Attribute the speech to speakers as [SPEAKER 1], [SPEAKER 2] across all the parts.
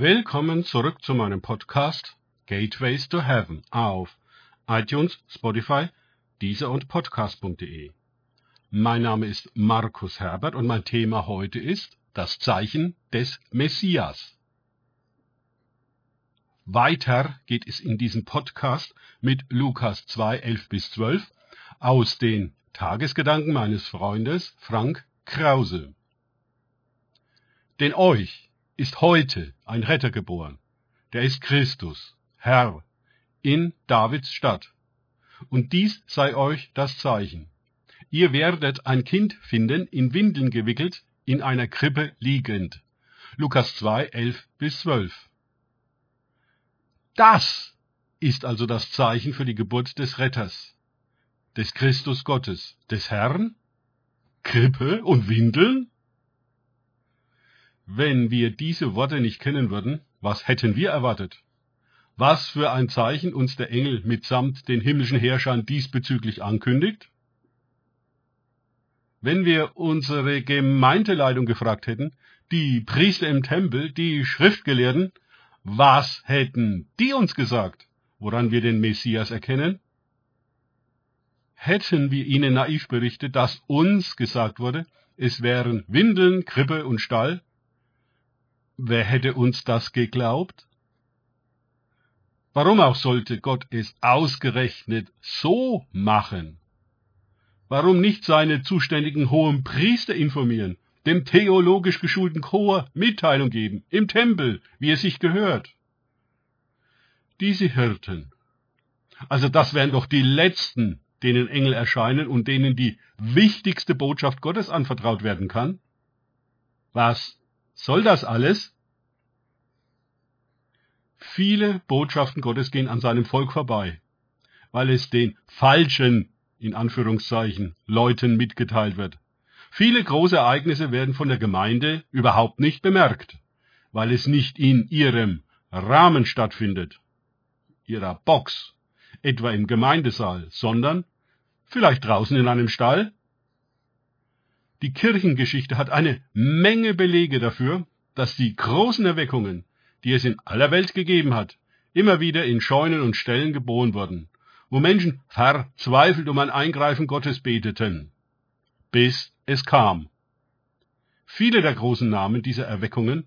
[SPEAKER 1] Willkommen zurück zu meinem Podcast Gateways to Heaven auf iTunes, Spotify, Deezer und Podcast.de. Mein Name ist Markus Herbert und mein Thema heute ist das Zeichen des Messias. Weiter geht es in diesem Podcast mit Lukas 2, 11 bis 12 aus den Tagesgedanken meines Freundes Frank Krause. Denn euch ist heute ein Retter geboren, der ist Christus, Herr, in Davids Stadt. Und dies sei euch das Zeichen. Ihr werdet ein Kind finden, in Windeln gewickelt, in einer Krippe liegend. Lukas 2, 11 bis 12. Das ist also das Zeichen für die Geburt des Retters, des Christus Gottes, des Herrn? Krippe und Windeln? Wenn wir diese Worte nicht kennen würden, was hätten wir erwartet? Was für ein Zeichen uns der Engel mitsamt den himmlischen Herrschern diesbezüglich ankündigt? Wenn wir unsere Gemeindeleitung gefragt hätten, die Priester im Tempel, die Schriftgelehrten, was hätten die uns gesagt, woran wir den Messias erkennen? Hätten wir ihnen naiv berichtet, dass uns gesagt wurde, es wären Windeln, Krippe und Stall? Wer hätte uns das geglaubt? Warum auch sollte Gott es ausgerechnet so machen? Warum nicht seine zuständigen hohen Priester informieren dem theologisch geschulten Chor Mitteilung geben, im Tempel, wie es sich gehört. Diese Hirten, also das wären doch die letzten, denen Engel erscheinen und denen die wichtigste Botschaft Gottes anvertraut werden kann. Was soll das alles? Viele Botschaften Gottes gehen an seinem Volk vorbei, weil es den falschen, in Anführungszeichen, Leuten mitgeteilt wird. Viele große Ereignisse werden von der Gemeinde überhaupt nicht bemerkt, weil es nicht in ihrem Rahmen stattfindet, ihrer Box, etwa im Gemeindesaal, sondern vielleicht draußen in einem Stall. Die Kirchengeschichte hat eine Menge Belege dafür, dass die großen Erweckungen, die es in aller Welt gegeben hat, immer wieder in Scheunen und Ställen geboren wurden, wo Menschen verzweifelt um ein Eingreifen Gottes beteten, bis es kam. Viele der großen Namen dieser Erweckungen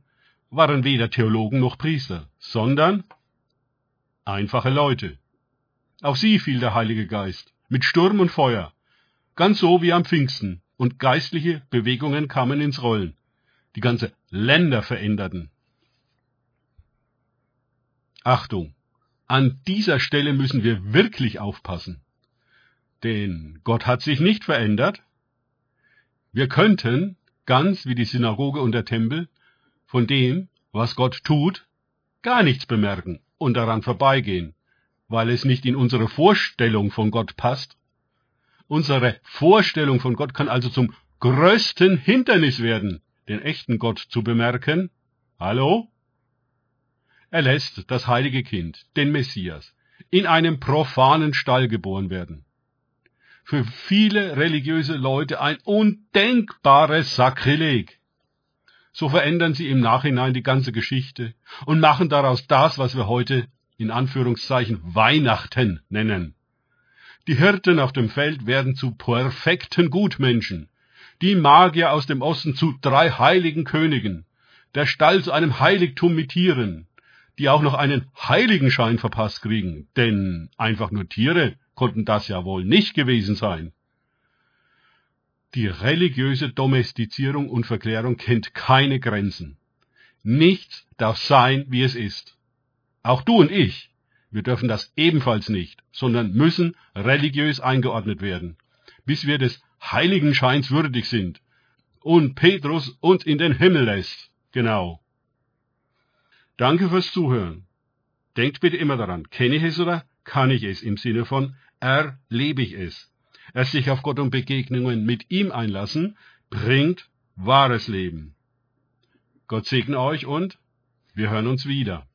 [SPEAKER 1] waren weder Theologen noch Priester, sondern einfache Leute. Auf sie fiel der Heilige Geist, mit Sturm und Feuer, ganz so wie am Pfingsten, und geistliche Bewegungen kamen ins Rollen, die ganze Länder veränderten. Achtung, an dieser Stelle müssen wir wirklich aufpassen. Denn Gott hat sich nicht verändert, wir könnten, ganz wie die Synagoge und der Tempel, von dem, was Gott tut, gar nichts bemerken und daran vorbeigehen, weil es nicht in unsere Vorstellung von Gott passt. Unsere Vorstellung von Gott kann also zum größten Hindernis werden, den echten Gott zu bemerken. Hallo? Er lässt das heilige Kind, den Messias, in einem profanen Stall geboren werden für viele religiöse Leute ein undenkbares Sakrileg. So verändern sie im Nachhinein die ganze Geschichte und machen daraus das, was wir heute in Anführungszeichen Weihnachten nennen. Die Hirten auf dem Feld werden zu perfekten Gutmenschen, die Magier aus dem Osten zu drei heiligen Königen, der Stall zu einem Heiligtum mit Tieren, die auch noch einen Heiligenschein verpasst kriegen, denn einfach nur Tiere konnten das ja wohl nicht gewesen sein. Die religiöse Domestizierung und Verklärung kennt keine Grenzen. Nichts darf sein, wie es ist. Auch du und ich, wir dürfen das ebenfalls nicht, sondern müssen religiös eingeordnet werden, bis wir des Heiligenscheins würdig sind und Petrus uns in den Himmel lässt. Genau. Danke fürs Zuhören. Denkt bitte immer daran, kenne ich es oder kann ich es im Sinne von erlebe ich es. Erst sich auf Gott und Begegnungen mit ihm einlassen, bringt wahres Leben. Gott segne euch und wir hören uns wieder.